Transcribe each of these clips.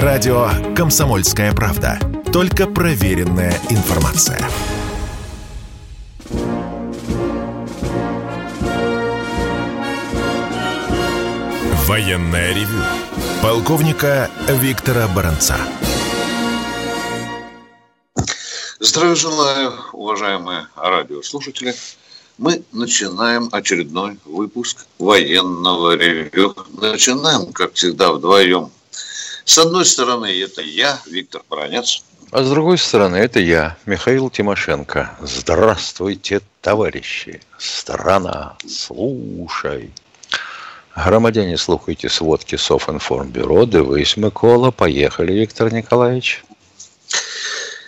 Радио «Комсомольская правда». Только проверенная информация. Военная ревю. Полковника Виктора Баранца. Здравия желаю, уважаемые радиослушатели. Мы начинаем очередной выпуск военного ревю. Начинаем, как всегда, вдвоем. С одной стороны, это я, Виктор Баранец. А с другой стороны, это я, Михаил Тимошенко. Здравствуйте, товарищи. Страна, слушай. Громадяне, слухайте сводки Софинформбюро. Дивись, Микола. Поехали, Виктор Николаевич.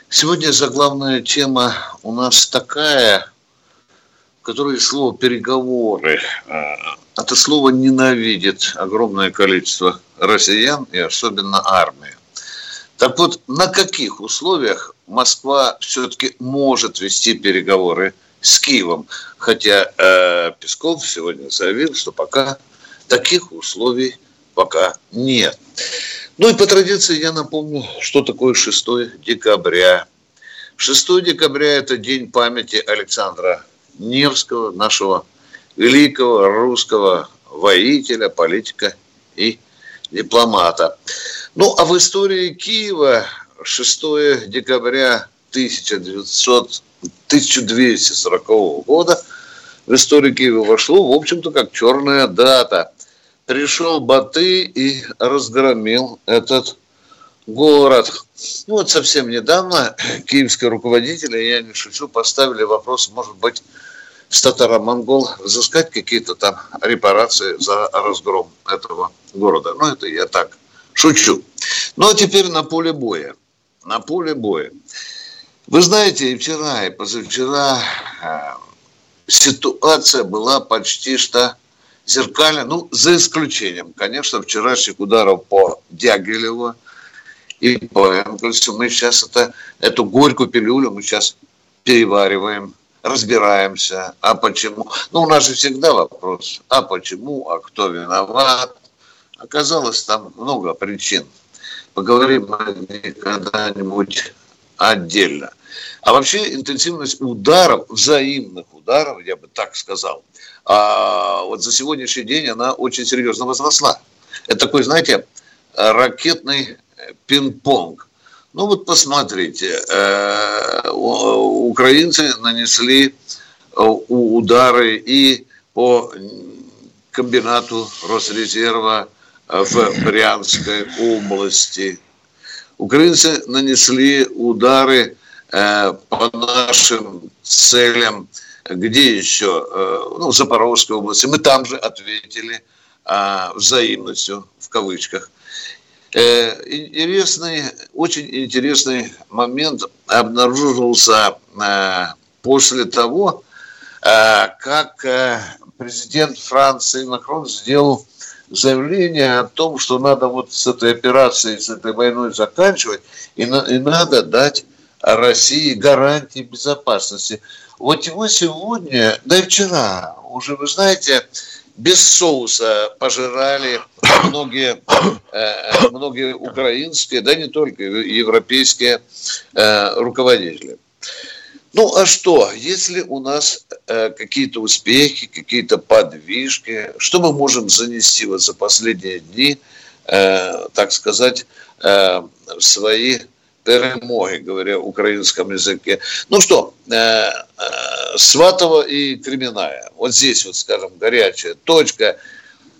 Сегодня заглавная тема у нас такая, которое слово «переговоры». А, это слово ненавидит огромное количество россиян и особенно армия. Так вот, на каких условиях Москва все-таки может вести переговоры с Киевом? Хотя э, Песков сегодня заявил, что пока таких условий пока нет. Ну и по традиции я напомню, что такое 6 декабря. 6 декабря – это день памяти Александра Невского, нашего великого русского воителя, политика и дипломата. Ну, а в истории Киева 6 декабря 1900, 1240 года в историю Киева вошло, в общем-то, как черная дата. Пришел Баты и разгромил этот город. Ну, вот совсем недавно киевские руководители, я не шучу, поставили вопрос, может быть, с татаро-монгол взыскать какие-то там репарации за разгром этого города. Ну, это я так шучу. Ну, а теперь на поле боя. На поле боя. Вы знаете, и вчера, и позавчера э, ситуация была почти что зеркальная, ну, за исключением, конечно, вчерашних ударов по Дягилеву и по Энгельсу. Мы сейчас это, эту горькую пилюлю мы сейчас перевариваем разбираемся, а почему. Ну, у нас же всегда вопрос, а почему, а кто виноват. Оказалось, там много причин. Поговорим когда-нибудь отдельно. А вообще интенсивность ударов, взаимных ударов, я бы так сказал, а вот за сегодняшний день она очень серьезно возросла. Это такой, знаете, ракетный пинг-понг. Ну вот посмотрите, э, украинцы нанесли э, удары и по комбинату Росрезерва в Брянской области. Украинцы нанесли удары э, по нашим целям, где еще, ну, в Запорожской области. Мы там же ответили взаимностью, в кавычках. Э, интересный, очень интересный момент обнаружился э, после того, э, как президент Франции Макрон сделал заявление о том, что надо вот с этой операцией, с этой войной заканчивать, и, на, и надо дать России гарантии безопасности. Вот его сегодня, да и вчера, уже, вы знаете, без соуса пожирали многие, э, многие украинские, да не только европейские э, руководители. Ну а что, если у нас э, какие-то успехи, какие-то подвижки, что мы можем занести вот за последние дни, так сказать, в свои перемоги, говоря украинском языке. Ну что, э, э, Сватова и Кременная. Вот здесь вот, скажем, горячая точка.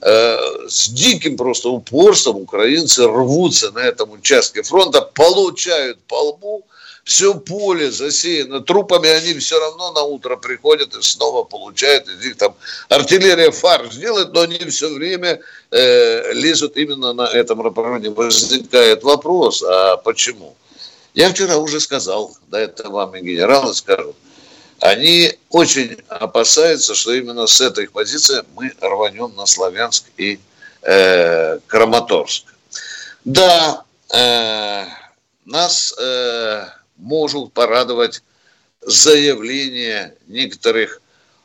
Э, с диким просто упорством украинцы рвутся на этом участке фронта, получают по лбу, все поле засеяно трупами, они все равно на утро приходят и снова получают, из них там артиллерия фарш делает, но они все время э, лезут именно на этом направлении. Возникает вопрос, а почему? Я вчера уже сказал, да это вам и генералы скажут, они очень опасаются, что именно с этой позиции мы рванем на Славянск и э, Краматорск. Да, э, нас э, может порадовать заявление некоторых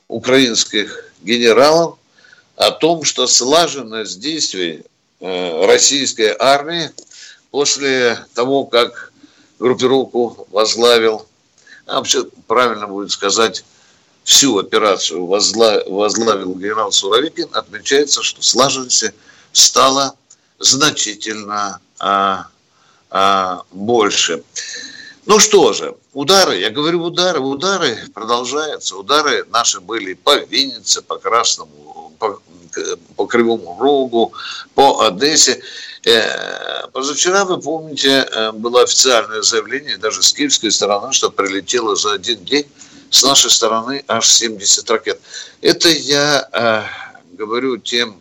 украинских генералов о том, что слаженность действий э, российской армии после того, как группировку возглавил, а вообще правильно будет сказать, всю операцию возглавил генерал Суровикин, отмечается, что слаженности стало значительно а, а, больше. Ну что же, удары, я говорю удары, удары продолжаются. Удары наши были по Виннице, по Красному, по, по Кривому Рогу, по Одессе. Э, позавчера, вы помните, э, было официальное заявление даже с киевской стороны, что прилетело за один день с нашей стороны аж 70 ракет. Это я э, говорю тем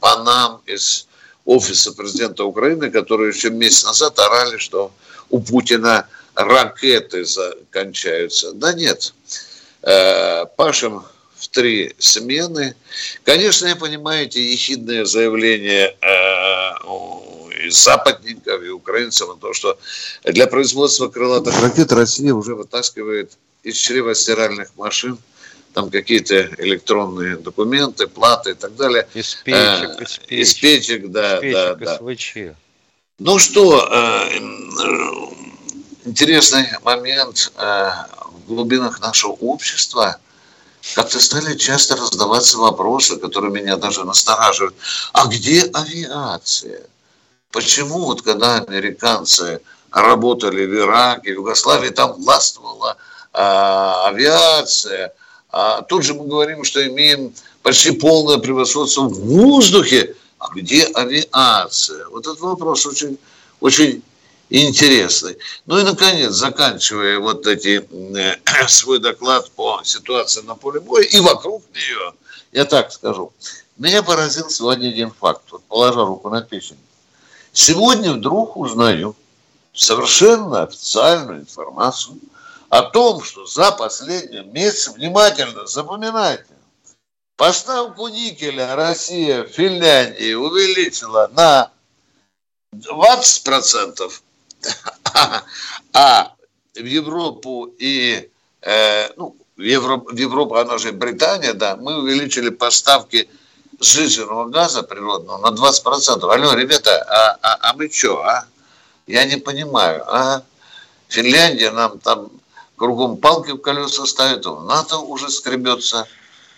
панам из офиса президента Украины, которые еще месяц назад орали, что у Путина ракеты закончаются. Да нет. Э, Пашем в три смены. Конечно, я понимаю эти ехидные заявления э, из западников и украинцев о том, что для производства крылатых ракет Россия уже вытаскивает из чрева стиральных машин там какие-то электронные документы, платы и так далее. Из печек, э, из печек. Из печек, да, из печек, да, да. Ну что, э, интересный момент э, в глубинах нашего общества – как-то стали часто раздаваться вопросы, которые меня даже настораживают. А где авиация? Почему вот когда американцы работали в Ираке, в Югославии, там властвовала а, авиация, а тут же мы говорим, что имеем почти полное превосходство в воздухе, а где авиация? Вот этот вопрос очень, очень интересный. Ну и, наконец, заканчивая вот эти, э, свой доклад по ситуации на поле боя и вокруг нее, я так скажу, меня поразил сегодня один факт, вот положа руку на печень. Сегодня вдруг узнаю совершенно официальную информацию о том, что за последний месяц, внимательно запоминайте, поставку никеля Россия Финляндии увеличила на 20%, а в Европу и, э, ну, в Европу, в Европу, она же Британия, да, мы увеличили поставки сжиженного газа природного на 20%. Алло, ребята, а, а, а мы что, а? Я не понимаю, а? Финляндия нам там кругом палки в колеса ставит, в НАТО уже скребется.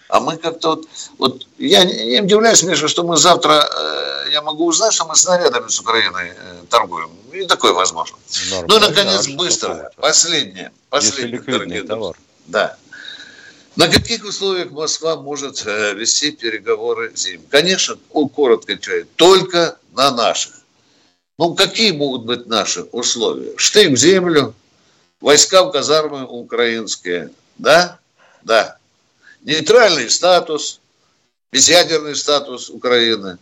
А мы как-то вот, вот я не, удивляюсь, Миша, что мы завтра, э, я могу узнать, что мы снарядами с Украиной э, торгуем. И такое возможно. Нормально, ну, наконец, да, быстро. Последнее. Последнее, дорогие товар. Да. На каких условиях Москва может э, вести переговоры с ним? Конечно, он коротко отвечает, только на наших. Ну, какие могут быть наши условия? Штык в землю, войска в казармы украинские, да? Да нейтральный статус, безъядерный статус Украины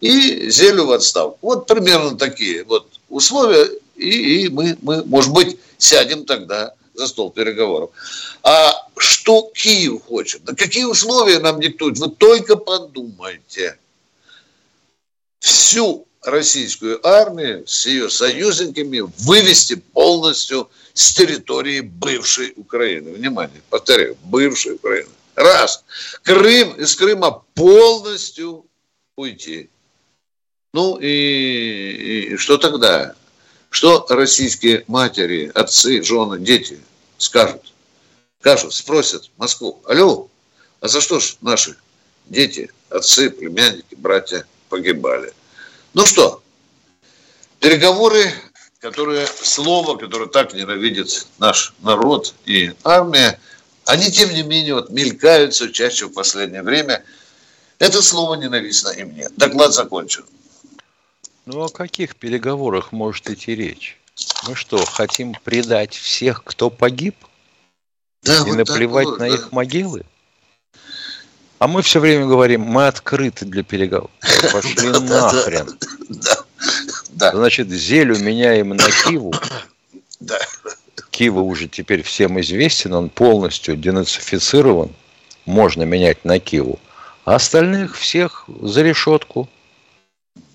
и землю в отставку. Вот примерно такие вот условия, и, и мы, мы, может быть, сядем тогда за стол переговоров. А что Киев хочет? Да какие условия нам диктуют? Вы только подумайте. Всю российскую армию с ее союзниками вывести полностью с территории бывшей Украины. Внимание, повторяю, бывшей Украины. Раз. Крым, из Крыма полностью уйти. Ну и, и что тогда? Что российские матери, отцы, жены, дети скажут? Скажут, спросят Москву, алло, а за что ж наши дети, отцы, племянники, братья погибали? Ну что, переговоры, которые, слово, которое так ненавидит наш народ и армия – они, тем не менее, вот мелькают все чаще в последнее время. Это слово ненавистно и мне. Доклад закончен. Ну, о каких переговорах может идти речь? Мы что, хотим предать всех, кто погиб? Да, и вот наплевать вот, на да. их могилы? А мы все время говорим, мы открыты для переговоров. Пошли нахрен. Значит, Зелю меняем на Киву. Да. Кива уже теперь всем известен, он полностью денацифицирован, можно менять на Киву. А остальных всех за решетку.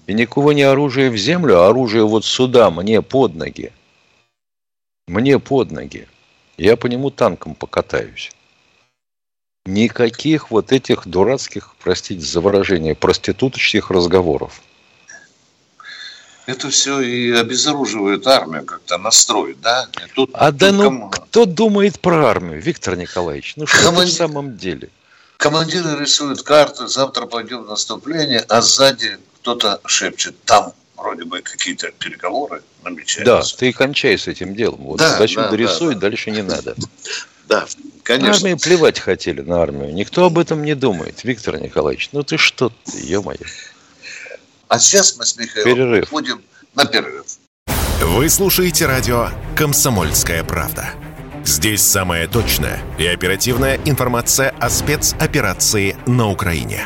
И никого не оружие в землю, а оружие вот сюда, мне под ноги. Мне под ноги. Я по нему танком покатаюсь. Никаких вот этих дурацких, простите за выражение, проституточных разговоров. Это все и обезоруживает армию, как-то настроит, да? Тут, а тут да ну, кому... кто думает про армию, Виктор Николаевич? Ну что Команд... в самом деле? Командиры рисуют карты, завтра пойдем в наступление, а сзади кто-то шепчет, там вроде бы какие-то переговоры намечаются. Да, ты кончай с этим делом. Вот да, зачем да, дорисует, да, дальше не надо. Да, конечно. Армии плевать хотели на армию. Никто об этом не думает, Виктор Николаевич. Ну ты что, ё-моё. А сейчас мы с Михаилом перерыв. уходим на перерыв. Вы слушаете радио «Комсомольская правда». Здесь самая точная и оперативная информация о спецоперации на Украине.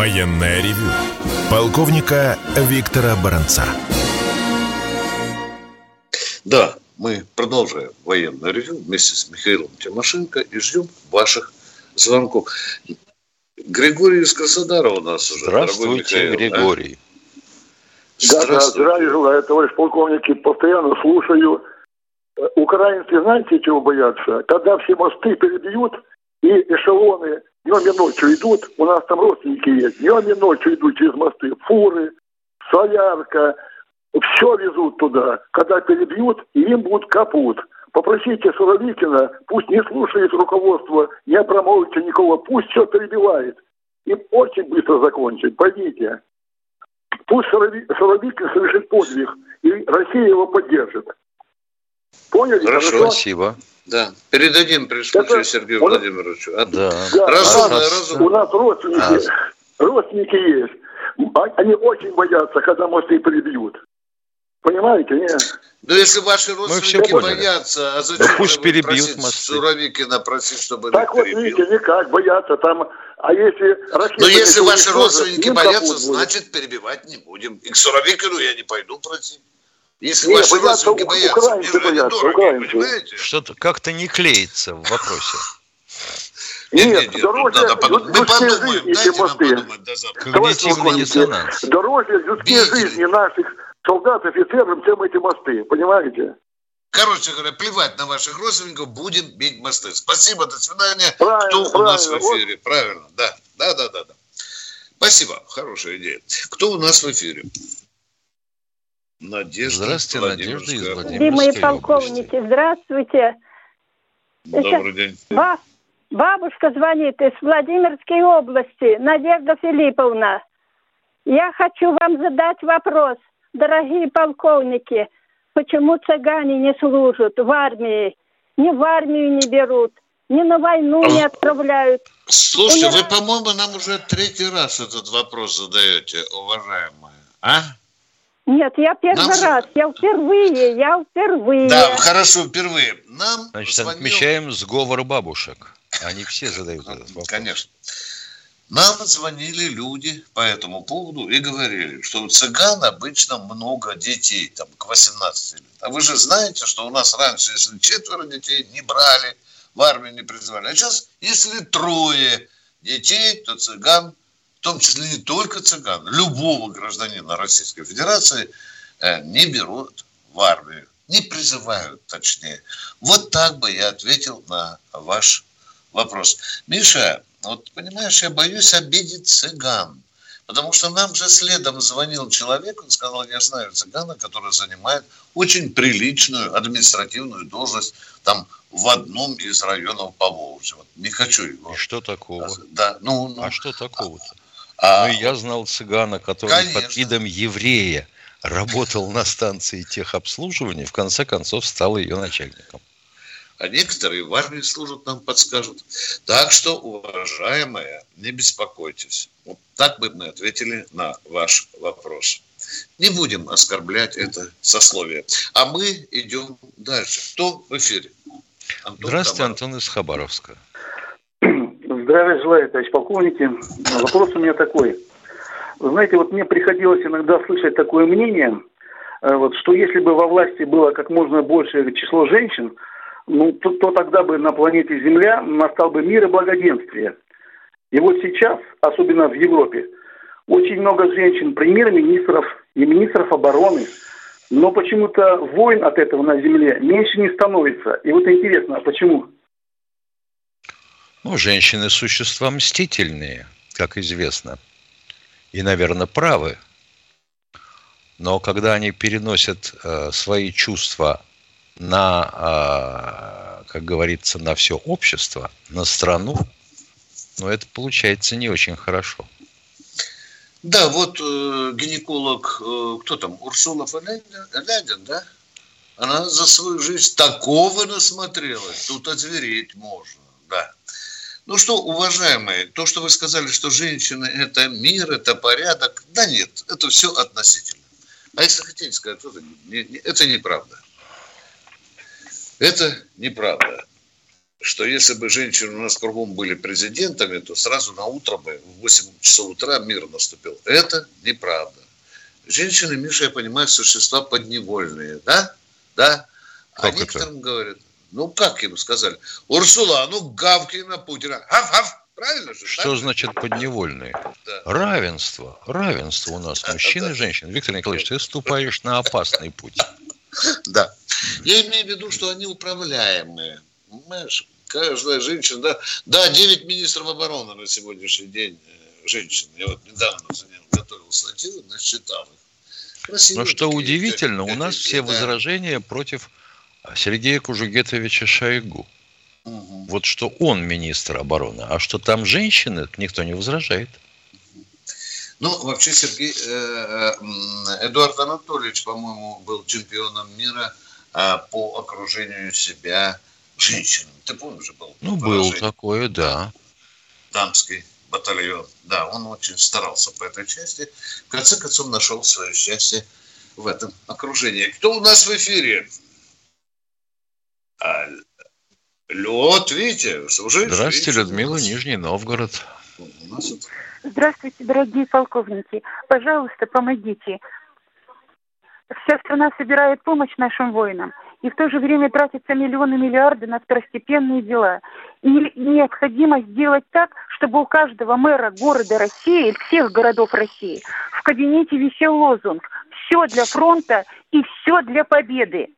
Военное ревю полковника Виктора Баранца. Да, мы продолжаем военное ревю вместе с Михаилом Тимошенко и ждем ваших звонков. Григорий из Краснодара у нас уже. Здравствуйте, Григорий. А? Да, да, здравия желаю, товарищ полковники, постоянно слушаю. Украинцы знаете, чего боятся? Когда все мосты перебьют и эшелоны днем и ночью идут, у нас там родственники есть, днем и ночью идут через мосты, фуры, солярка, все везут туда. Когда перебьют, им будут капут. Попросите Суровикина, пусть не слушает руководство, не Абрамовича никого, пусть все перебивает. И очень быстро закончить. Пойдите. Пусть Суровикин совершит подвиг, и Россия его поддержит. Поняли? Хорошо, Хорошо? спасибо. Да, передадим при случае Сергею он... Владимировичу. А? Да. да. Разумно, разумно. У нас родственники, а. родственники есть. А, они очень боятся, когда мосты прибьют. Понимаете, нет? Ну, если ваши родственники боятся, а зачем да пусть перебьют мосты. Суровикина просить, чтобы Так вот, перебил? видите, никак, боятся там. А если Но если ваши родственники боятся, значит, перебивать не будем. И к Суровикину я не пойду просить. Если Нет, ваши родственники боятся, мне же они дороги, понимаете? Что-то как-то не клеится в вопросе. Нет, нет, нет, дороже надо подумать. Мы подумаем, дайте нам подумать до завтра. Когнитивный диссонанс. Дороже людские жизни наших солдат, офицеров, чем эти мосты, понимаете? Короче говоря, плевать на ваших родственников, будем бить мосты. Спасибо, до свидания. Правильно, Кто правильно. у нас в эфире? Вот. Правильно, да, да, да, да, да. Спасибо, хорошая идея. Кто у нас в эфире? Надежда. Здравствуйте, Надежда из Владимирской Любимые полковники, области. здравствуйте. Добрый день. Бабушка звонит из Владимирской области, Надежда Филипповна. Я хочу вам задать вопрос, дорогие полковники, почему цыгане не служат в армии, ни в армию не берут, ни на войну не отправляют. Слушайте, меня... вы, по-моему, нам уже третий раз этот вопрос задаете, уважаемая. А? Нет, я первый Нам... раз, я впервые, я впервые. Да, хорошо, впервые. Нам Значит, звонил... отмечаем сговор бабушек. Они все задают этот вопрос. Конечно. Нам звонили люди по этому поводу и говорили, что у цыган обычно много детей, там, к 18 лет. А вы же знаете, что у нас раньше, если четверо детей не брали, в армию не призывали. А сейчас, если трое детей, то цыган в том числе не только цыган, любого гражданина Российской Федерации э, не берут в армию, не призывают, точнее. Вот так бы я ответил на ваш вопрос. Миша, вот понимаешь, я боюсь обидеть цыган. Потому что нам же следом звонил человек, он сказал, я знаю цыгана, который занимает очень приличную административную должность там в одном из районов Поволжья. Вот не хочу его. И что такого? Да, ну, ну, а что такого-то? А, ну, я знал цыгана, который конечно. под видом еврея работал на станции техобслуживания, в конце концов стал ее начальником. А некоторые в армии служат, нам подскажут. Так что, уважаемая, не беспокойтесь. Вот так бы мы ответили на ваш вопрос. Не будем оскорблять это сословие. А мы идем дальше. Кто в эфире? Антон Здравствуйте, Хабаров. Антон из Хабаровска. Здравия желаю, товарищ полковники. Вопрос у меня такой. Вы знаете, вот мне приходилось иногда слышать такое мнение, э, вот, что если бы во власти было как можно большее число женщин, ну, то, то тогда бы на планете Земля настал бы мир и благоденствие. И вот сейчас, особенно в Европе, очень много женщин, премьер-министров и министров обороны, но почему-то войн от этого на Земле меньше не становится. И вот интересно, а почему? Ну, женщины существа мстительные, как известно. И, наверное, правы. Но когда они переносят э, свои чувства на, э, как говорится, на все общество, на страну, ну, это получается не очень хорошо. Да, вот э, гинеколог, э, кто там, Урсула фон Лядин, да? Она за свою жизнь такого насмотрелась, тут озвереть можно, да. Ну что, уважаемые, то, что вы сказали, что женщины – это мир, это порядок, да нет, это все относительно. А если хотите сказать, это, не, не, это неправда. Это неправда что если бы женщины у нас кругом были президентами, то сразу на утро бы в 8 часов утра мир наступил. Это неправда. Женщины, Миша, я понимаю, существа подневольные, да? Да. А как некоторым это? говорят, ну как им сказали? Урсула, а ну гавки на Путина. Гав-гав. Правильно же? Что так? значит подневольные? Да. Равенство. Равенство у нас. Да, мужчин да, и женщин. Виктор Николаевич, ты ступаешь на опасный путь. Да. Я имею в виду, что они управляемые. Понимаешь? каждая женщина, да, да, 9 министров обороны на сегодняшний день э, женщин. Я вот недавно за ним готовил статью, насчитал их. Красивые Но что такие, удивительно, у нас все да. возражения против Сергея Кужугетовича Шойгу. Угу. Вот что он министр обороны, а что там женщины, никто не возражает. Ну, вообще, Сергей, э, э, Эдуард Анатольевич, по-моему, был чемпионом мира по окружению себя женщинам. Ты помнишь был? Ну, был такое, да. Дамский батальон. Да, он очень старался по этой части. В конце концов, нашел свое счастье в этом окружении. Кто у нас в эфире? Алло, Витя, служишь? Здравствуйте, Людмила, Нижний Новгород. Здравствуйте, дорогие полковники. Пожалуйста, помогите. Вся страна собирает помощь нашим воинам и в то же время тратятся миллионы миллиарды на второстепенные дела. И необходимо сделать так, чтобы у каждого мэра города России, всех городов России, в кабинете висел лозунг «Все для фронта и все для победы».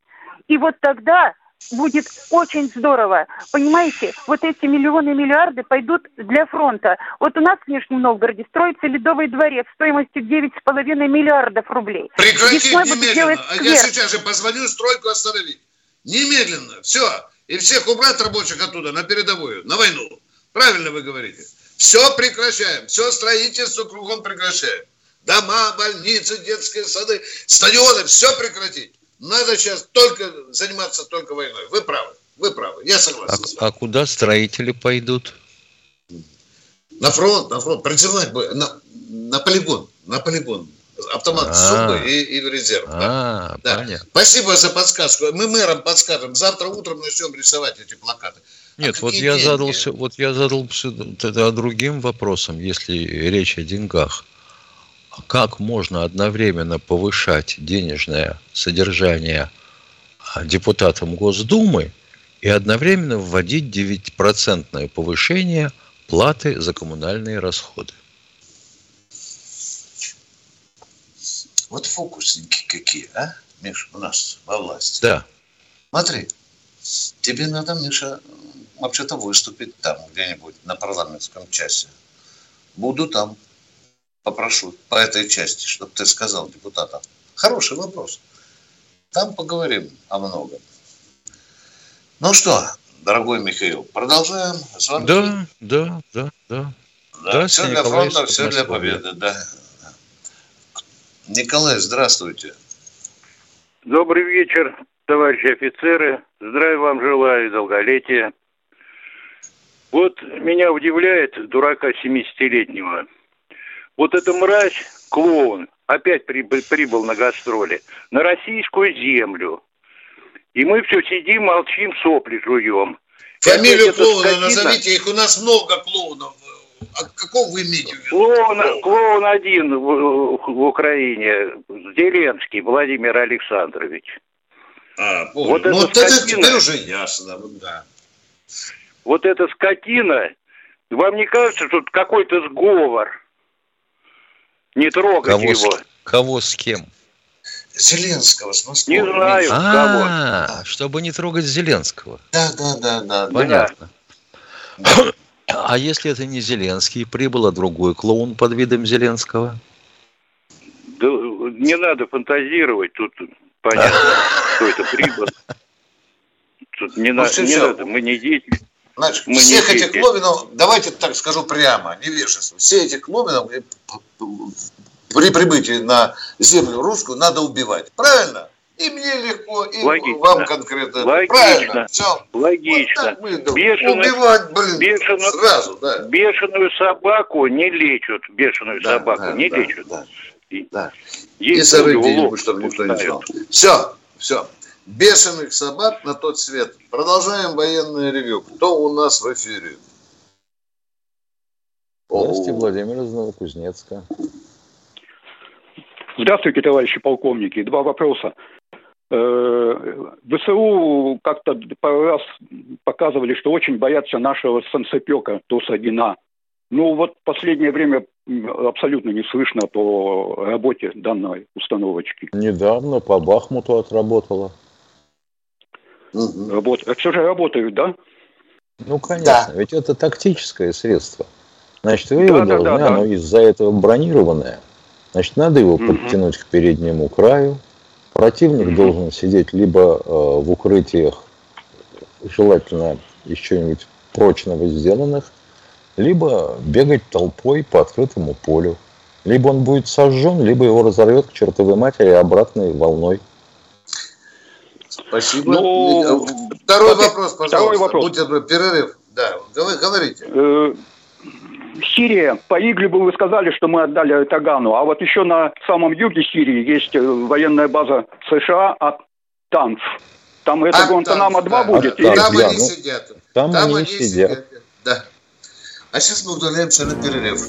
И вот тогда будет очень здорово. Понимаете, вот эти миллионы миллиарды пойдут для фронта. Вот у нас в Нижнем Новгороде строится Ледовый дворец стоимостью 9,5 миллиардов рублей. Прекратить немедленно. А я сейчас же позвоню стройку остановить. Немедленно. Все. И всех убрать рабочих оттуда на передовую, на войну. Правильно вы говорите. Все прекращаем. Все строительство кругом прекращаем. Дома, больницы, детские сады, стадионы. Все прекратить. Надо сейчас только заниматься только войной. Вы правы. Вы правы. Я согласен. А, а куда строители пойдут? На фронт, на фронт. Призывать бы, на, на полигон. На полигон. Автомат а суммы и, и в резерв. А, да. понятно. Спасибо за подсказку. Мы мэрам подскажем. Завтра утром начнем рисовать эти плакаты. А Нет, а вот я задался, вот я задался другим вопросом, если речь о деньгах как можно одновременно повышать денежное содержание а, депутатам Госдумы и одновременно вводить 9% повышение платы за коммунальные расходы. Вот фокусники какие, а, Миша, у нас во власти. Да. Смотри, тебе надо, Миша, вообще-то выступить там где-нибудь на парламентском часе. Буду там попрошу по этой части, чтобы ты сказал депутатам. Хороший вопрос. Там поговорим о многом. Ну что, дорогой Михаил, продолжаем звонки? Да, да, да, да. Да, да все для фронта, все для победы, да. Николай, здравствуйте. Добрый вечер, товарищи офицеры. Здравия вам желаю, долголетия. Вот меня удивляет дурака 70-летнего – вот эта мразь, клоун, опять прибыл, прибыл на гастроли, на российскую землю. И мы все сидим, молчим, сопли жуем. Фамилию клоуна назовите, их у нас много клоунов. А какого вы имеете в виду? Клоун, клоун один в, в Украине, Зеленский Владимир Александрович. А. Вот ну, вот это теперь уже ясно, да. Вот эта скотина, вам не кажется, что какой-то сговор? Не трогать кого его. С, кого с кем? Зеленского с Москвы. Не знаю, а, кого. чтобы не трогать Зеленского. Да, да, да, да. Понятно. А если это не Зеленский, прибыл а другой клоун под видом Зеленского? Да не надо фантазировать, тут понятно, кто это прибыл. Тут не, ну, на, не надо, мы не дети. Значит, мы всех не этих клоунов, давайте так скажу прямо, невежество, все этих клоунов при прибытии на землю русскую надо убивать. Правильно? И мне легко, и Логично. вам конкретно. Логично. Правильно. Все. Логично. Вот бешеную, Убивать, блин, бешеную, сразу, да. Бешеную собаку не лечат. Бешеную да, собаку да, не да, лечат. Да, и, да. и сырые деньги, чтобы никто не знал. Все, все. Бешеных собак на тот свет. Продолжаем военное ревю. Кто у нас в эфире? Здравствуйте, Владимир из Новокузнецка. Здравствуйте, товарищи полковники. Два вопроса. Э, ВСУ как-то пару раз показывали, что очень боятся нашего санцепека Туса-Гина. Ну вот в последнее время абсолютно не слышно по работе данной установочки. Недавно по Бахмуту отработала. Работ... А все же работают, да? Ну, конечно, да. ведь это тактическое средство. Значит, вы да, его да, должны, да, оно да. из-за этого бронированное. Значит, надо его угу. подтянуть к переднему краю, Противник должен сидеть либо э, в укрытиях, желательно из чего-нибудь прочного сделанных, либо бегать толпой по открытому полю. Либо он будет сожжен, либо его разорвет к чертовой матери обратной волной. Спасибо. Ну, второй вопрос, пожалуйста. Второй вопрос. Будьте перерыв. Да, говорите. Э, Сирия, по Иглибу вы сказали, что мы отдали Тагану, а вот еще на самом юге Сирии есть э, военная база США от Танф. Там это Гуантанамо-2 да. будет? Или... Там они сидят. Там, Там они сидят. сидят. Да. А сейчас мы удаляемся на перерыв.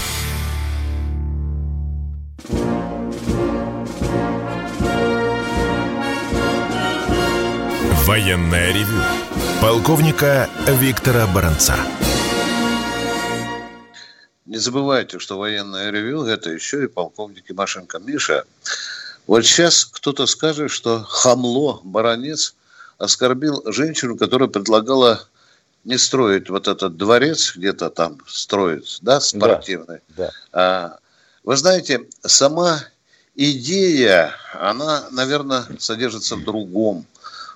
Военная ревю. Полковника Виктора Баранца. Не забывайте, что военное ревю – это еще и полковник Тимошенко. Миша, вот сейчас кто-то скажет, что хамло, баронец, оскорбил женщину, которая предлагала не строить вот этот дворец, где-то там строить, да, спортивный. Да, да. А, вы знаете, сама идея, она, наверное, содержится в другом.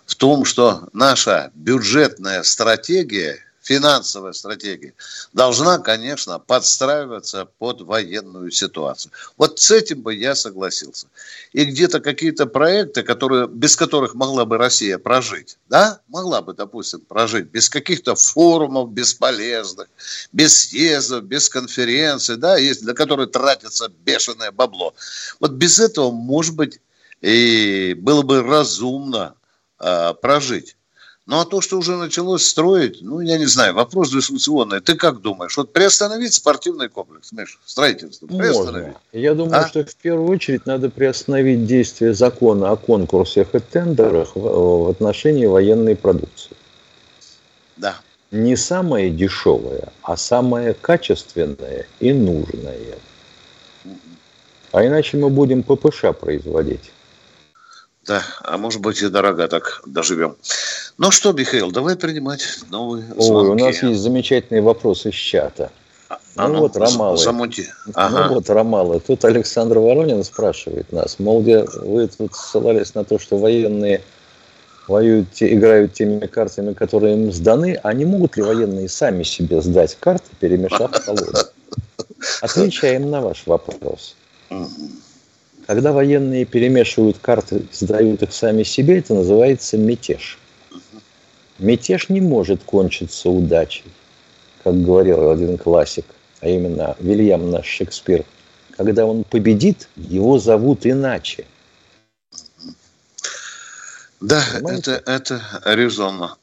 В том, что наша бюджетная стратегия финансовая стратегия должна, конечно, подстраиваться под военную ситуацию. Вот с этим бы я согласился. И где-то какие-то проекты, которые, без которых могла бы Россия прожить, да, могла бы, допустим, прожить без каких-то форумов бесполезных, без съездов, без конференций, да, есть, для которых тратится бешеное бабло. Вот без этого, может быть, и было бы разумно э, прожить. Ну, а то, что уже началось строить, ну, я не знаю, вопрос дискуссионный. Ты как думаешь? Вот приостановить спортивный комплекс, Миш, строительство? Можно. Я думаю, а? что в первую очередь надо приостановить действие закона о конкурсах и тендерах в, в отношении военной продукции. Да. Не самое дешевое, а самое качественное и нужное. А иначе мы будем ППШ производить. Да, а может быть и дорого так доживем. Ну что, Михаил, давай принимать новые звонки. Ой, у нас есть замечательный вопрос из чата. А, ну, ну вот Ромалы. Замути. Ага. Ну вот Ромалы. Тут Александр Воронин спрашивает нас. Мол, где вы тут ссылались на то, что военные воюют, играют теми картами, которые им сданы, а не могут ли военные сами себе сдать карты, перемешав колоду? Отвечаем на ваш вопрос. Когда военные перемешивают карты, сдают их сами себе, это называется мятеж. Мятеж не может кончиться удачей, как говорил один классик, а именно Вильям наш Шекспир. Когда он победит, его зовут иначе. Да, это, это резонно.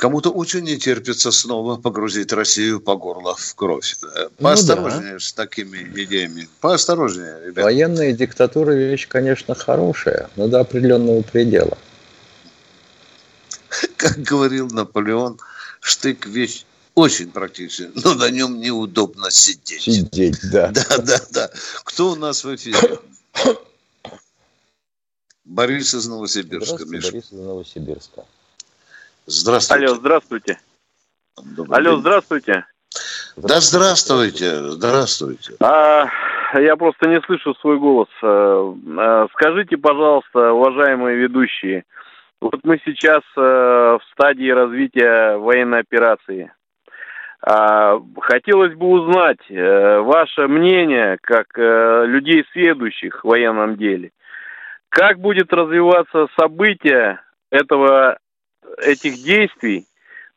Кому-то очень не терпится снова погрузить Россию по горло в кровь. Э, поосторожнее ну, да. с такими идеями. Поосторожнее, ребята. Военная диктатура вещь, конечно, хорошая, но до определенного предела. Как говорил Наполеон, штык вещь очень практичный, но на нем неудобно сидеть. Сидеть, да. Да, да, да. Кто у нас в эфире? Борис из Новосибирска. Борис из Новосибирска. Здравствуйте. Алло, здравствуйте. Добрый Алло, день. здравствуйте. Да, здравствуйте, здравствуйте. А, я просто не слышу свой голос. А, скажите, пожалуйста, уважаемые ведущие, вот мы сейчас а, в стадии развития военной операции. А, хотелось бы узнать а, ваше мнение, как а, людей, следующих в военном деле. Как будет развиваться событие этого этих действий.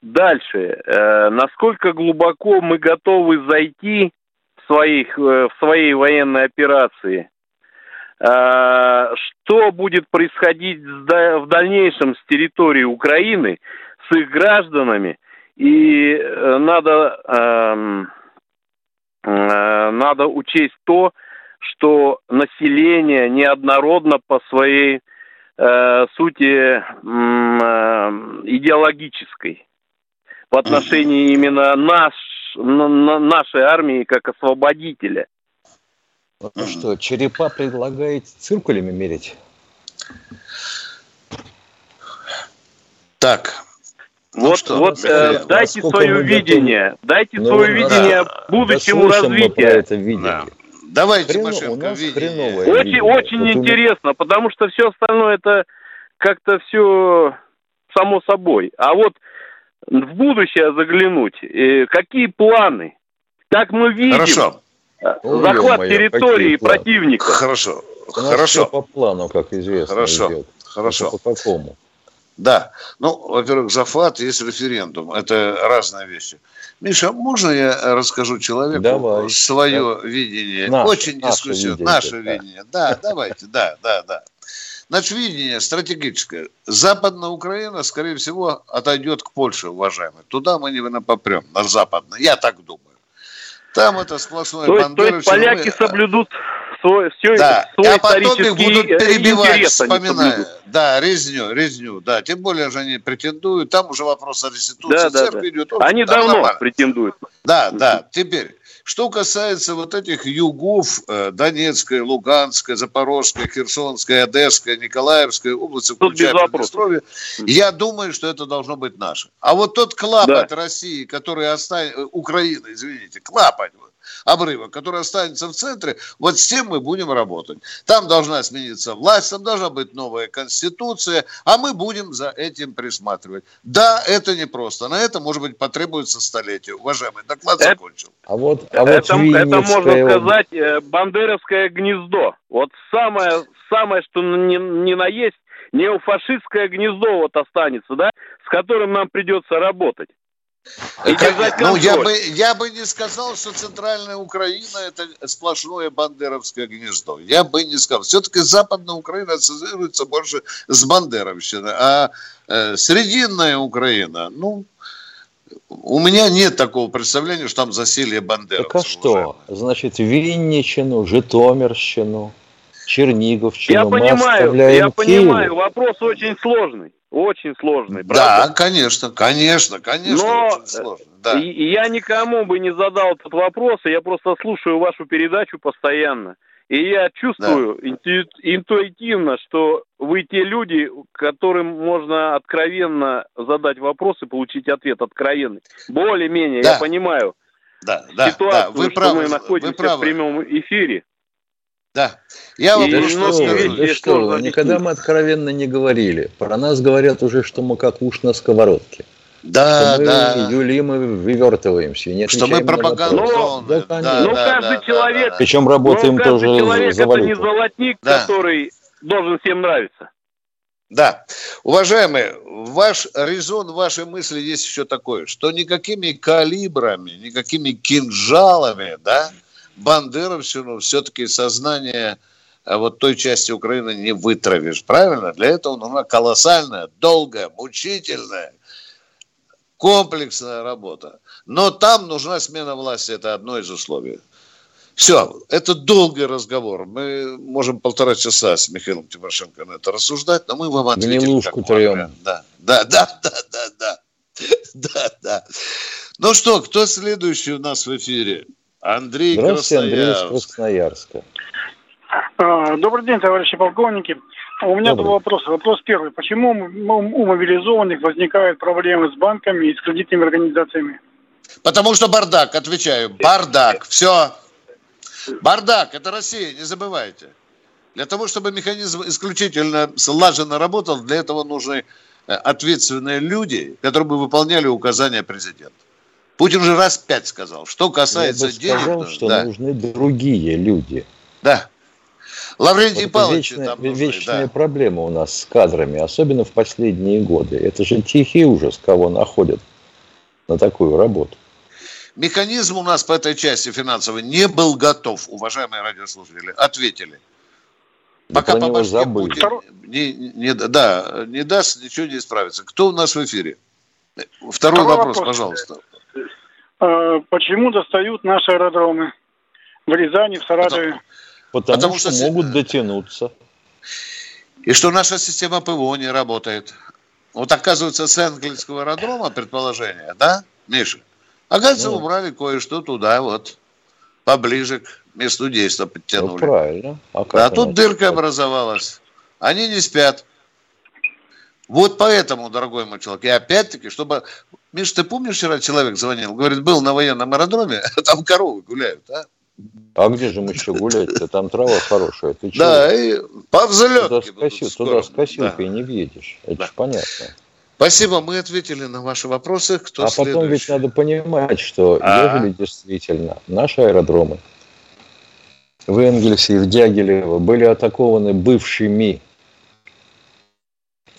Дальше, э, насколько глубоко мы готовы зайти в, своих, э, в своей военной операции, э, что будет происходить в дальнейшем с территорией Украины, с их гражданами, и э, надо, э, э, надо учесть то, что население неоднородно по своей э, сути э, идеологической в отношении именно наш, на, нашей армии как освободителя. Ну что, черепа предлагаете циркулями мерить? Так. Ну вот, что, вот э, дайте свое видение, готовы... дайте ну, свое да, видение будущему развитию. это видение. Да. Давайте, Хрен... Машенко, у Очень, очень вот интересно, меня... потому что все остальное это как-то все само собой. А вот в будущее заглянуть, э, какие планы? Как мы видим Хорошо. Э, захват Ой, территории противника. Хорошо. Хорошо. по плану, как известно. Хорошо. Идет. Хорошо. По какому? Да. Ну, во-первых, захват есть референдум. Это разные вещи. Миша, можно я расскажу человеку Давай. свое да. видение? Наше, Очень дискуссионное. Наше видение. Наше видение. Да, давайте, да, да, да. Значит, видение стратегическое. Западная Украина, скорее всего, отойдет к Польше, уважаемые. Туда мы не попрем, на западное. Я так думаю. Там это сплошное то есть, то есть поляки соблюдут свой, все, да. свой а потом их будут перебивать, вспоминая. Да, резню, резню, да. Тем более же они претендуют. Там уже вопрос о реституции да, да, да. идет. Они давно нормально. претендуют. Да, да. Теперь, что касается вот этих югов, э, Донецкой, Луганской, Запорожской, Херсонской, Одесской, Николаевской области, включая Приднестровье, я думаю, что это должно быть наше. А вот тот клапоть да. России, который останется, э, Украины, извините, клапоть, обрыва, который останется в центре, вот с тем мы будем работать. Там должна смениться власть, там должна быть новая конституция, а мы будем за этим присматривать. Да, это непросто. На это, может быть, потребуется столетие. Уважаемый, доклад это, закончил. А вот, а вот это, это можно сказать э, бандеровское гнездо. Вот самое, самое что не, не наесть, неофашистское гнездо вот останется, да, с которым нам придется работать. Ну, я бы, я бы не сказал, что центральная Украина это сплошное бандеровское гнездо. Я бы не сказал. Все-таки западная Украина ассоциируется больше с бандеровщиной. А э, срединная Украина, ну, у меня нет такого представления, что там засилие бандеровцев. Так а что? Значит, Винничину, Житомирщину, Черниговщину Я понимаю, я понимаю. Вопрос очень сложный. Очень сложный, правда? Да, конечно, конечно, конечно, Но очень сложный. Да. Я никому бы не задал этот вопрос, я просто слушаю вашу передачу постоянно. И я чувствую да. инту, интуитивно, что вы те люди, которым можно откровенно задать вопрос и получить ответ откровенный. Более-менее, да. я понимаю да, да, ситуацию, да. Вы что правы, мы находимся в прямом эфире. Да. Я вам да что, скажу. Да что, никогда мы откровенно не говорили. Про нас говорят уже, что мы как уж на сковородке. Да, что да. мы юлим и вывертываемся. И не что мы пропаганду. Ну, да, да, ну да, каждый да, человек... Да, Причем работаем ну, тоже человек за валюту. это не золотник, да. который должен всем нравиться. Да. Уважаемые, ваш резон, ваши мысли есть еще такое, что никакими калибрами, никакими кинжалами, да, Бандеровщину все-таки сознание а вот той части Украины не вытравишь. Правильно? Для этого нужна колоссальная, долгая, мучительная, комплексная работа. Но там нужна смена власти. Это одно из условий. Все, это долгий разговор. Мы можем полтора часа с Михаилом Тимошенко на это рассуждать, но мы вам ответим. Гнилушку трем. Да, да, да, да, да, да. Да, да. Ну что, кто следующий у нас в эфире? Андрей Здравствуйте, Андрей из Красноярска. А, добрый день, товарищи полковники. У меня Добрый. два вопроса. Вопрос первый. Почему у мобилизованных возникают проблемы с банками и с кредитными организациями? Потому что бардак, отвечаю. Бардак. Все. Бардак. Это Россия, не забывайте. Для того, чтобы механизм исключительно слаженно работал, для этого нужны э, ответственные люди, которые бы выполняли указания президента. Путин уже раз пять сказал. Что касается Я бы сказал, денег... что да. нужны другие люди. Да. Лаврентий вот Павлович вечная, там нужны, вечная да. проблема у нас с кадрами, особенно в последние годы. Это же тихий ужас, кого находят на такую работу. Механизм у нас по этой части финансовой не был готов, уважаемые радиослушатели. Ответили. Да Пока по башке Путин не, не, да, не даст, ничего не исправится. Кто у нас в эфире? Второй, Второй вопрос, вопрос, пожалуйста. А, почему достают наши аэродромы в Рязани, в Саратове? Потому, Потому что, что могут дотянуться. И что наша система ПВО не работает. Вот оказывается, с английского аэродрома, предположение, да, Миша? Оказывается, ну, убрали кое-что туда, вот, поближе к месту действия подтянули. Ну, правильно. А, а тут дырка образовалась. Они не спят. Вот поэтому, дорогой мой человек, и опять-таки, чтобы... Миш, ты помнишь, вчера человек звонил, говорит, был на военном аэродроме, а там коровы гуляют, а? А где же мы еще гулять-то? Там трава хорошая. Ты да, и по взлетке туда, с косилкой да. не въедешь. Это да. же понятно. Спасибо, мы ответили на ваши вопросы. Кто а следующий? потом ведь надо понимать, что А-а-а. ежели действительно наши аэродромы в Энгельсе и в Дягилево были атакованы бывшими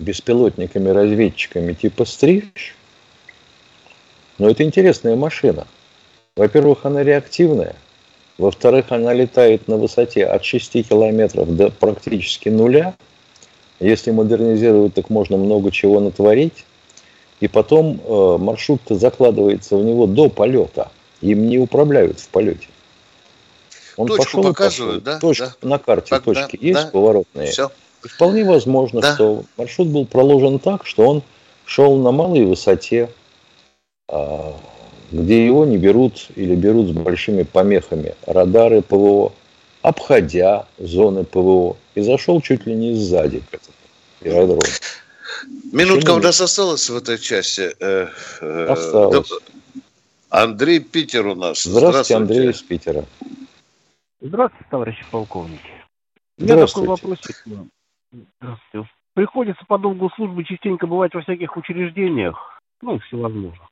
беспилотниками-разведчиками типа «Стриж», но это интересная машина. Во-первых, она реактивная. Во-вторых, она летает на высоте от 6 километров до практически нуля. Если модернизировать, так можно много чего натворить. И потом э, маршрут закладывается в него до полета. Им не управляют в полете. Он Точку пошел показывают, да? Точка, да? На карте так, точки да, есть да. поворотные. Все. И вполне возможно, да. что маршрут был проложен так, что он шел на малой высоте, где его не берут или берут с большими помехами радары ПВО, обходя зоны ПВО, и зашел чуть ли не сзади к этому аэродрому. Минутка у нас осталась в этой части. Э, э, осталось. Андрей Питер у нас. Здравствуйте, Здравствуйте. Андрей из Питера. Здравствуйте, товарищи полковники. У меня такой вопросик. Здравствуйте. Приходится по долгу службы частенько бывать во всяких учреждениях, ну, всевозможных.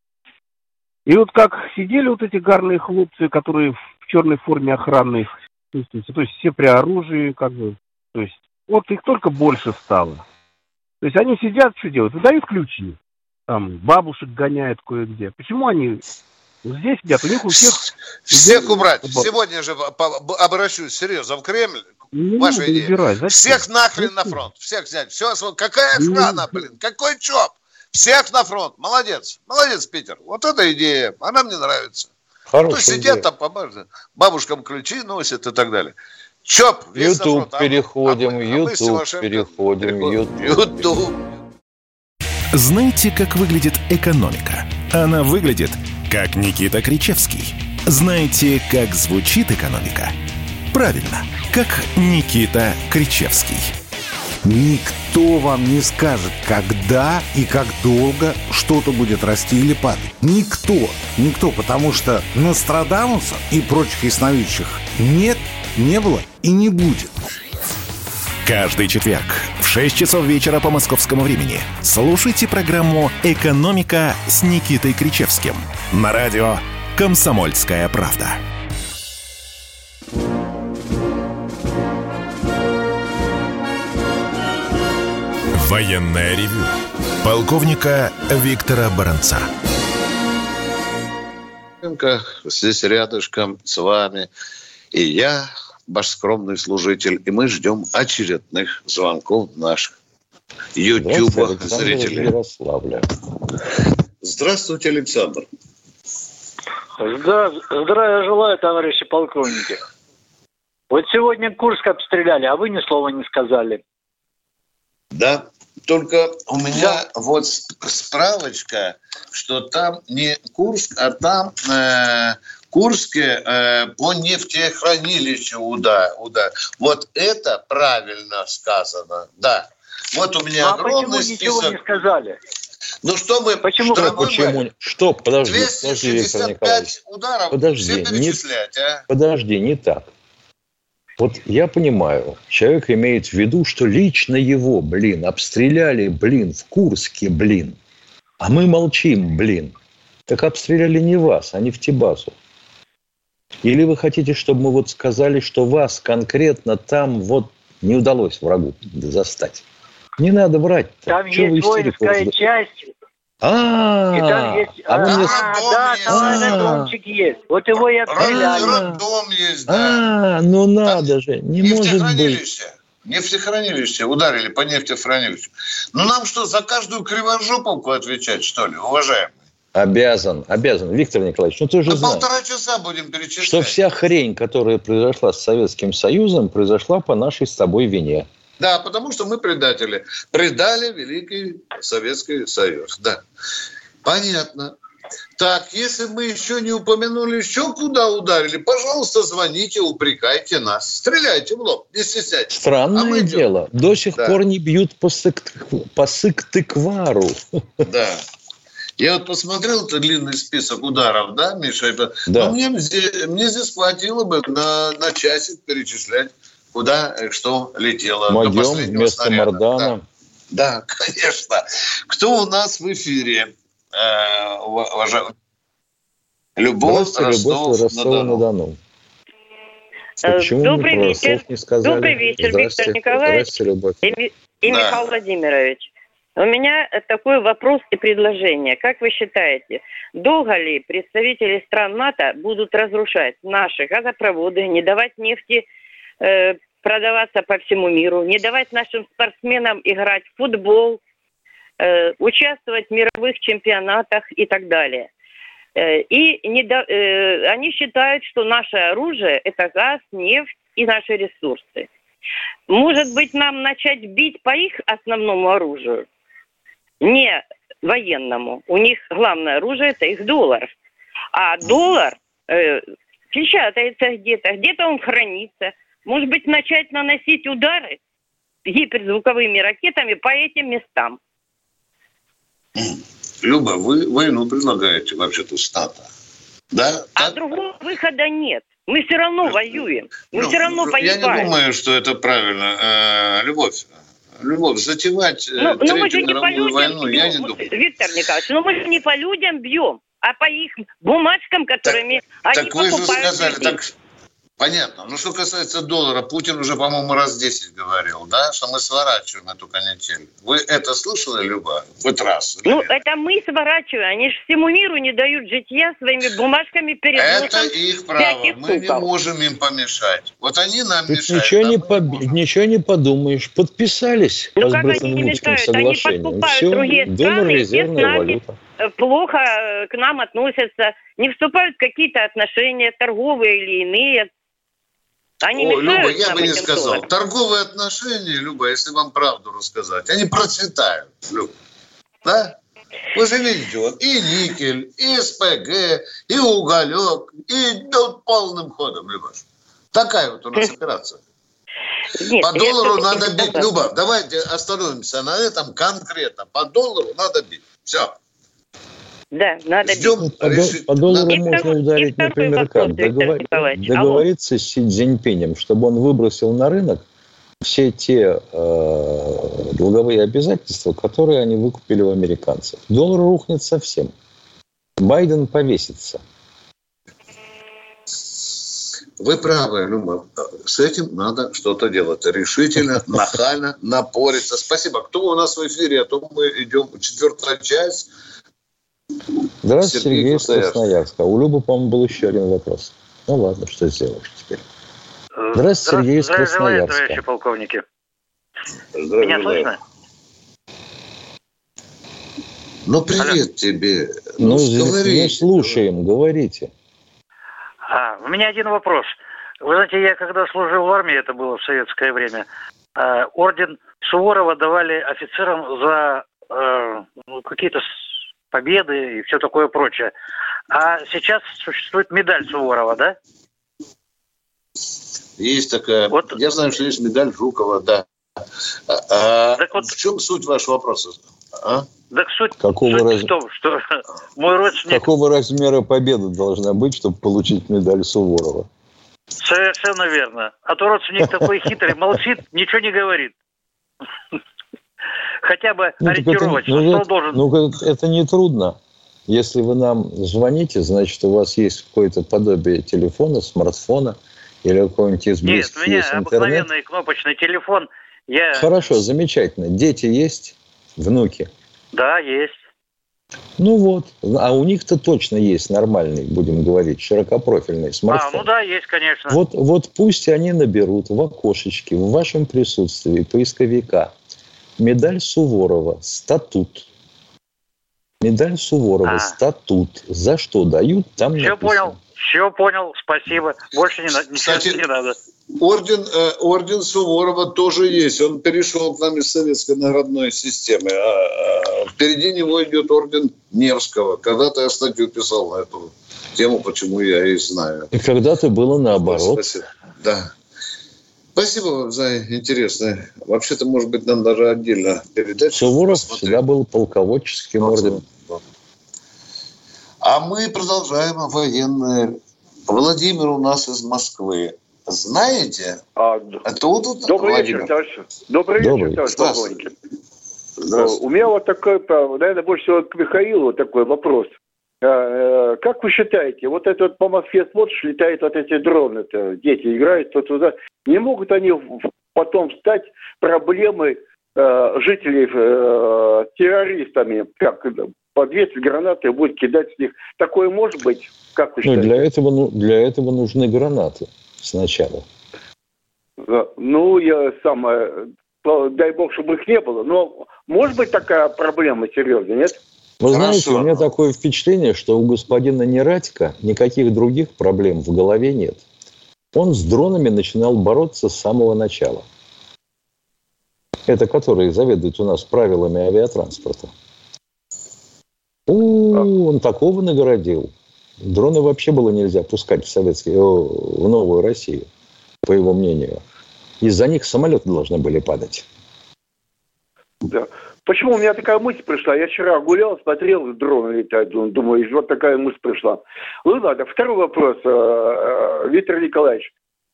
И вот как сидели вот эти гарные хлопцы, которые в черной форме охранной, то есть все при оружии, как бы, то есть вот их только больше стало. То есть они сидят, что делают? Выдают ключи. Там бабушек гоняют кое-где. Почему они здесь сидят? У них у всех... Всех убрать. Сегодня же обращусь серьезно в Кремль. Не Ваша идея. Всех нахрен на фронт. Всех взять. Все, какая охрана, блин? Какой ЧОП? Всех на фронт. Молодец. Молодец, Питер. Вот эта идея. Она мне нравится. Хорошая То сидят идея. там, помажут, бабушкам ключи носят и так далее. Чоп, Ютуб а переходим, Ютуб а переходим, Ютуб. Знаете, как выглядит экономика? Она выглядит, как Никита Кричевский. Знаете, как звучит экономика? Правильно, как Никита Кричевский. Никто вам не скажет, когда и как долго что-то будет расти или падать. Никто. Никто, потому что Нострадамуса и прочих ясновидящих нет, не было и не будет. Каждый четверг в 6 часов вечера по московскому времени слушайте программу «Экономика» с Никитой Кричевским на радио «Комсомольская правда». Военная ревю. Полковника Виктора Баранца. Здесь рядышком с вами. И я, ваш скромный служитель. И мы ждем очередных звонков наших YouTube зрителей. Здравствуйте, Александр. Здравия желаю, товарищи полковники. Вот сегодня Курск обстреляли, а вы ни слова не сказали. Да, только у меня да. вот справочка, что там не Курск, а там э, Курске э, по нефтехранилищу удар, удар. Вот это правильно сказано, да. Вот у меня а огромный почему список. ничего не сказали? Ну что мы... Почему? Что, почему? Что? Подожди, 265 подожди, ударов подожди, не, а? Подожди, не так. Вот я понимаю, человек имеет в виду, что лично его, блин, обстреляли, блин, в Курске, блин. А мы молчим, блин. Так обстреляли не вас, а не в Тибасу. Или вы хотите, чтобы мы вот сказали, что вас конкретно там вот не удалось врагу застать? Не надо врать. -то. Там Чего есть воинская часть. А, и там есть, а, а, да, там есть. Вот его и обстреляли. Аэродром есть, да. А, ну надо же, не может быть. Нефтехранилище ударили по нефтехранилищу. Ну нам что, за каждую кривожоповку отвечать, что ли, уважаемые? Обязан, обязан. Виктор Николаевич, ну ты же знаешь. полтора часа будем перечислять. Что вся хрень, которая произошла с Советским Союзом, произошла по нашей с тобой вине. Да, потому что мы предатели. Предали Великий Советский Союз. Да. Понятно. Так, если мы еще не упомянули, еще куда ударили, пожалуйста, звоните, упрекайте нас. Стреляйте в лоб, не стесняйтесь. Странное а дело. До сих да. пор не бьют по, сык, по сыктыквару. Да. Я вот посмотрел этот длинный список ударов, да, Миша? Да. Но мне, мне здесь хватило бы на, на часик перечислять, куда и что летело. Могем вместо снаряда. Мардана. Да. да, конечно. Кто у нас в эфире? Э, уважаемый? Любовь, Ростов, Ростов-на-Дону. Э, Почему Добрый вечер. Не сказали? Добрый вечер, Виктор Николаевич и, и да. Михаил Владимирович. У меня такой вопрос и предложение. Как вы считаете, долго ли представители стран НАТО будут разрушать наши газопроводы, не давать нефти э, продаваться по всему миру, не давать нашим спортсменам играть в футбол, э, участвовать в мировых чемпионатах и так далее? Э, и не до, они считают, что наше оружие – это газ, нефть и наши ресурсы. Может быть, нам начать бить по их основному оружию? не военному. У них главное оружие это их доллар. А доллар э, печатается где-то, где-то он хранится. Может быть, начать наносить удары гиперзвуковыми ракетами по этим местам. Люба, вы войну предлагаете вообще-то с НАТО. Да? А так? другого выхода нет. Мы все равно воюем. Мы ну, все равно погибаем. Я не думаю, что это правильно. Э, любовь, Любовь, затевать э, ну, ну, мы же не по людям войну, бьем, я не думаю. Виктор Николаевич, ну мы же не по людям бьем, а по их бумажкам, которыми так, они так вы же сказали, так Понятно. Ну, что касается доллара, Путин уже, по-моему, раз 10 говорил, да, что мы сворачиваем эту канитель. Вы это слышали, Люба? Хоть раз? Ну, нет? это мы сворачиваем. Они же всему миру не дают житья своими бумажками перед Это их право. Мы не можем им помешать. Вот они нам Тут мешают. Ничего, не, по... ничего не подумаешь. Подписались ну, как они не мешают? Они подкупают Все, другие страны, и с нами валюта плохо э, к нам относятся, не вступают в какие-то отношения торговые или иные. Они О, Люба, я бы не сказал. Долларам. Торговые отношения, Люба, если вам правду рассказать, они процветают, Люба. Да? Вы же видите, вот и никель, и СПГ, и уголек, и идут полным ходом, Люба. Такая вот у нас операция. Нет, по доллару надо бить. Люба, давайте остановимся на этом конкретно. По доллару надо бить. Все. Да, надо Ждем по, по доллару и можно второй, ударить, например, как? Договор... Договориться с Си Цзиньпинем, чтобы он выбросил на рынок все те э, долговые обязательства, которые они выкупили у американцев. Доллар рухнет совсем. Байден повесится. Вы правы, Люма. С этим надо что-то делать. Решительно, нахально, напориться. Спасибо. Кто у нас в эфире? А то мы идем четвертая часть. Здравствуйте, Сергей, Сергей из Красноярска. У Любы, по-моему, был еще один вопрос. Ну ладно, что сделаешь теперь. Здравствуйте, Сергей из Красноярска. Здравия, товарищи полковники. Здравия, Меня слышно? Ну, привет Алло. тебе. Ну, ну, говори. ну, слушаем, говорите. А, у меня один вопрос. Вы знаете, я когда служил в армии, это было в советское время, э, орден Суворова давали офицерам за э, ну, какие-то победы и все такое прочее. А сейчас существует медаль Суворова, да? Есть такая. Вот. Я знаю, что есть медаль Жукова, да. А, так вот, в чем суть вашего вопроса? А? Так суть, Какого суть раз... в том, что мой родственник... Какого размера победа должна быть, чтобы получить медаль Суворова? Совершенно верно. А то родственник такой хитрый, молчит, ничего не говорит. Хотя бы ну, ориентировочно. Это, ну, это, должен... ну, это не трудно. Если вы нам звоните, значит, у вас есть какое-то подобие телефона, смартфона или какой-нибудь из близких Нет, у меня обыкновенный кнопочный телефон. Я... Хорошо, замечательно. Дети есть? Внуки? Да, есть. Ну вот, а у них-то точно есть нормальный, будем говорить, широкопрофильный смартфон. А, ну да, есть, конечно. Вот, вот пусть они наберут в окошечке, в вашем присутствии поисковика медаль Суворова, статут. Медаль Суворова, а. статут. За что дают, там Все написано. понял, все понял, спасибо. Больше не, Кстати, не надо. Орден, э, орден Суворова тоже есть. Он перешел к нам из советской наградной системы. А, а, впереди него идет орден Невского. Когда-то я статью писал на эту тему, почему я и знаю. И когда-то было наоборот. Спасибо. Да. Спасибо за интересное. Вообще-то, может быть, нам даже отдельно передать. Суворов всегда был полководческим орденом. А мы продолжаем военное. Владимир у нас из Москвы. Знаете? А, это вот тут Добрый Владимир. вечер, товарищ. Добрый, Добрый вечер, товарищ полковник. У меня вот такой, наверное, больше всего к Михаилу такой вопрос. А, э, как вы считаете, вот это вот по Москве смотришь, летают вот эти дроны, -то, дети играют то туда, не могут они потом стать проблемой э, жителей э, террористами, как подвесить гранаты и будет кидать с них. Такое может быть? Как вы ну, считаете? для этого, ну, для этого нужны гранаты сначала. Ну, я сам, дай бог, чтобы их не было. Но может быть такая проблема серьезная, нет? Вы Хорошо. знаете, у меня такое впечатление, что у господина Нерадько никаких других проблем в голове нет. Он с дронами начинал бороться с самого начала. Это который заведует у нас правилами авиатранспорта. У, он такого наградил. Дроны вообще было нельзя пускать в, советский, в новую Россию, по его мнению. Из-за них самолеты должны были падать. Да. Почему у меня такая мысль пришла? Я вчера гулял, смотрел, дроны летают, думаю, вот такая мысль пришла. Ну ладно, второй вопрос, э, э, Виктор Николаевич.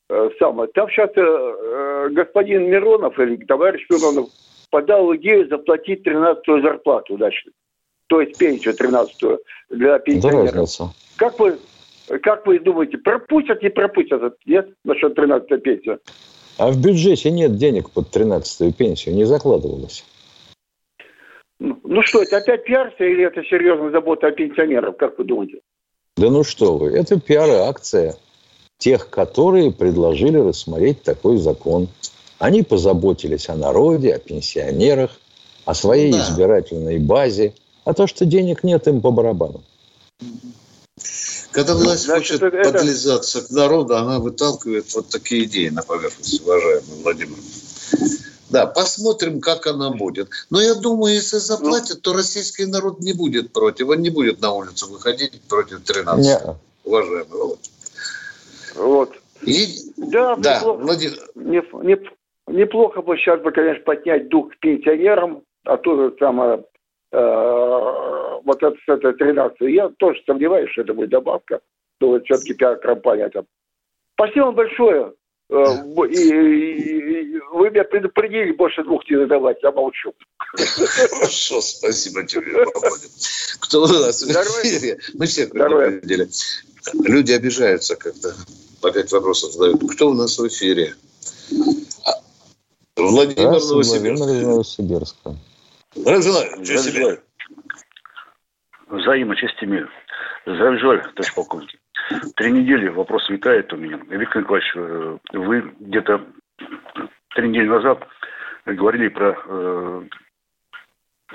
Э, самое. Там сейчас господин Миронов, или товарищ Миронов, подал идею заплатить 13-ю зарплату удачно. То есть пенсию 13-ю для пенсионеров. Как вы, как вы думаете, пропустят, не пропустят? Нет, насчет 13-й пенсии? А в бюджете нет денег под 13-ю пенсию, не закладывалось. Ну, ну что, это опять пиарство или это серьезная забота о пенсионерах, как вы думаете? Да ну что вы, это пиар-акция тех, которые предложили рассмотреть такой закон. Они позаботились о народе, о пенсионерах, о своей да. избирательной базе, а то, что денег нет, им по барабану. Когда власть Значит, хочет это... подлизаться к народу, она выталкивает вот такие идеи на поверхность, уважаемый Владимир. Да, посмотрим, как она будет. Но я думаю, если заплатят, ну, то российский народ не будет против. Он не будет на улицу выходить против 13. Нет. Уважаемый Володя. Вот. И... Да, да неплохо, Владимир... не, неплохо бы сейчас бы, конечно, поднять дух пенсионерам, а то же самое э, вот это, это 13 Я тоже сомневаюсь, что это будет добавка. Но все-таки пиар-компания там. Спасибо вам большое. Э, и, и, вы меня предупредили больше двух не задавать, я молчу. Хорошо, спасибо тебе, Володя. Кто у нас в эфире? Мы всех предупредили. Люди обижаются, когда по пять вопросов задают. Кто у нас в эфире? Владимир Новосибирск. Владимир Новосибирск. Здравия желаю. Взаимо, честь имею. Здравия желаю, товарищ полковник. Три недели вопрос витает у меня. Виктор Николаевич, э, вы где-то три недели назад говорили про э,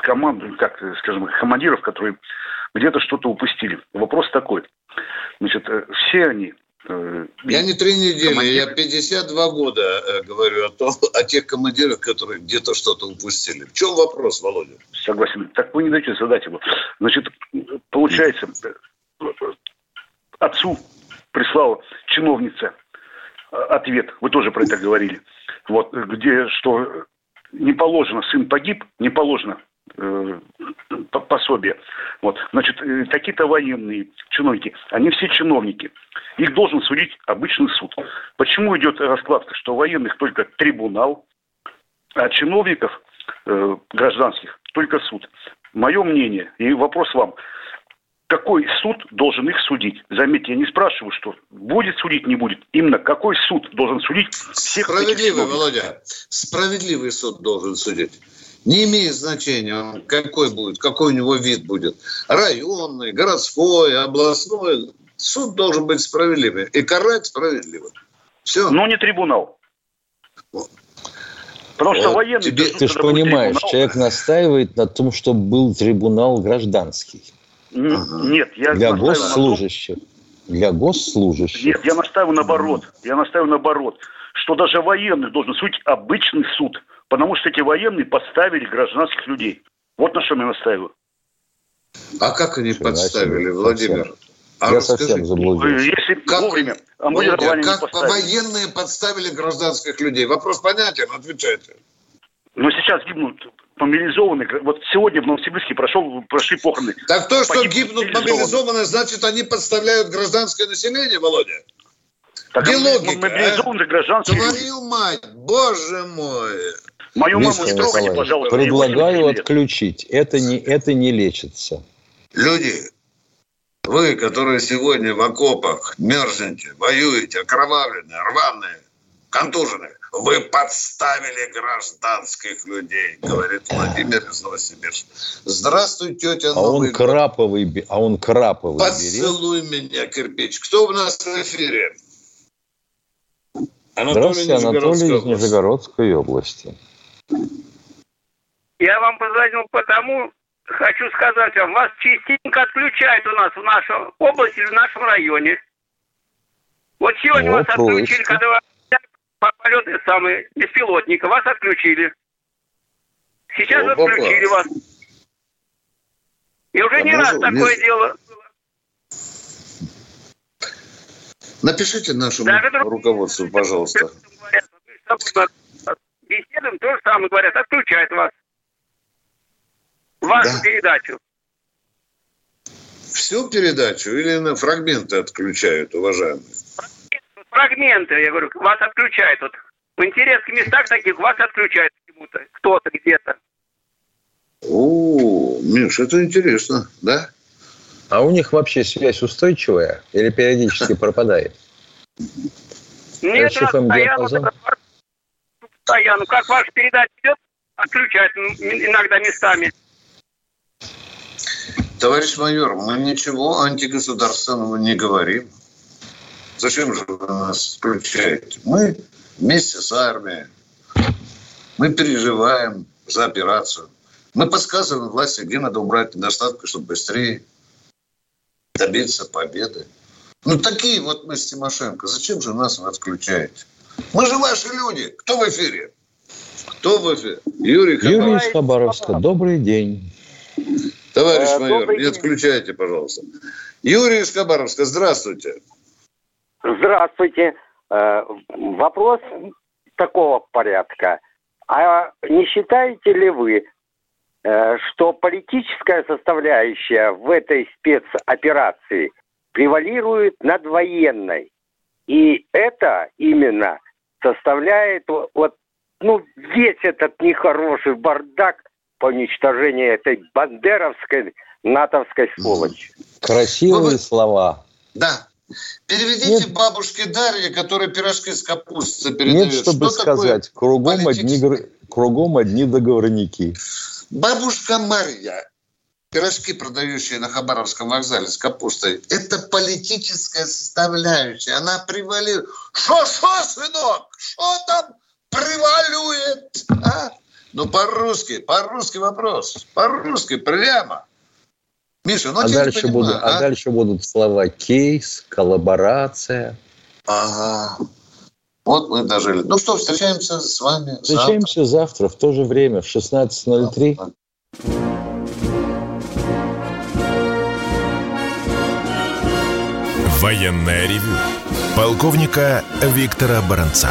команду, как, скажем, командиров, которые где-то что-то упустили. Вопрос такой. Значит, э, все они э, я не три недели, командиры. я 52 года э, говорю о, том, о тех командирах, которые где-то что-то упустили. В чем вопрос, Володя? Согласен. Так вы не даете задать его. Значит, получается, отцу прислала чиновница ответ, вы тоже про это говорили, вот, где, что не положено, сын погиб, не положено э, пособие. Вот. Значит, э, такие-то военные чиновники, они все чиновники. Их должен судить обычный суд. Почему идет раскладка, что военных только трибунал, а чиновников э, гражданских только суд? Мое мнение и вопрос вам какой суд должен их судить? Заметьте, я не спрашиваю, что будет судить, не будет. Именно какой суд должен судить всех Справедливый, Володя. Справедливый суд должен судить. Не имеет значения, какой будет, какой у него вид будет. Районный, городской, областной. Суд должен быть справедливый. И карать справедливо. Все. Но не трибунал. Потому что вот военный... Тебе, ты же понимаешь, трибунал. человек настаивает на том, чтобы был трибунал гражданский. Нет, я для госслужащих. Для госслужащих. Нет, я настаиваю наоборот. Я настаиваю наоборот, что даже военный должен судить обычный суд, потому что эти военные подставили гражданских людей. Вот на что я настаиваю. А как они Все, подставили, Владимир? А я расскажи, совсем заблудился. Если как, вовремя, а Володя, как военные подставили гражданских людей? Вопрос понятен, отвечайте. Но сейчас гибнут мобилизованных. Вот сегодня в Новосибирске прошел, прошли похороны. Так то, что гибнут мобилизованные, значит, они подставляют гражданское население, Володя? Так Где логика, мобилизованных а? гражданских Твою мать, боже мой. Мою маму не трогайте, пожалуйста. Предлагаю отключить. Это не, это не лечится. Люди, вы, которые сегодня в окопах мерзнете, воюете, окровавленные, рваные, контуженные, вы подставили гражданских людей, говорит Владимир из Новосибирска. Здравствуй, тетя А Новый он краповый, а он краповый Поцелуй берет. меня, кирпич. Кто у нас в эфире? Анатолий Здравствуйте, Анатолий из Нижегородской области. Я вам позвонил потому, хочу сказать вам, вас частенько отключают у нас в нашей области, в нашем районе. Вот сегодня вот, вас отключили, когда вы полеты самые беспилотника. Вас отключили. Сейчас О, отключили вас. И уже а не раз такое не... дело Напишите нашему Даже руководству, пожалуйста. Беседуем, то же самое говорят, отключают вас. Вашу да. передачу. Всю передачу или на фрагменты отключают, уважаемые? Фрагменты, я говорю, вас отключают. Вот в интересных местах таких вас отключают почему-то, кто-то где-то. О, Миш, это интересно, да? А у них вообще связь устойчивая или периодически пропадает? Нет, постоянно, постоянно. Как ваша передача идет, отключают иногда местами. Товарищ майор, мы ничего антигосударственного не говорим. Зачем же вы нас включаете? Мы вместе с армией. Мы переживаем за операцию. Мы подсказываем власти, где надо убрать недостатки, чтобы быстрее добиться победы. Ну, такие вот мы с Тимошенко. Зачем же нас вы отключаете? Мы же ваши люди. Кто в эфире? Кто в эфире? Юрий Хабаровск. Юрий из Хабаровска. Добрый день. Товарищ э, майор, не отключайте, пожалуйста. Юрий из Хабаровска, здравствуйте. Здравствуйте. Э, вопрос такого порядка. А не считаете ли вы, э, что политическая составляющая в этой спецоперации превалирует над военной? И это именно составляет вот ну, весь этот нехороший бардак по уничтожению этой бандеровской натовской сволочи. Красивые ну, слова. Да. Переведите Нет. бабушке Дарье, которая пирожки с капустой передает. Нет, чтобы Что сказать, кругом одни, кругом одни договорники. Бабушка Марья, пирожки, продающие на Хабаровском вокзале с капустой, это политическая составляющая. Она превалирует. Что, что, сынок? Что там превалирует? А? Ну, по-русски, по-русски вопрос. По-русски, прямо. Миша, ну а дальше, понимаю, будут, а? а дальше будут слова кейс, коллаборация. Ага. Вот мы дожили. Ну что, встречаемся с вами Встречаемся завтра, завтра в то же время, в 16.03. Военная ревю. Полковника Виктора Баранца.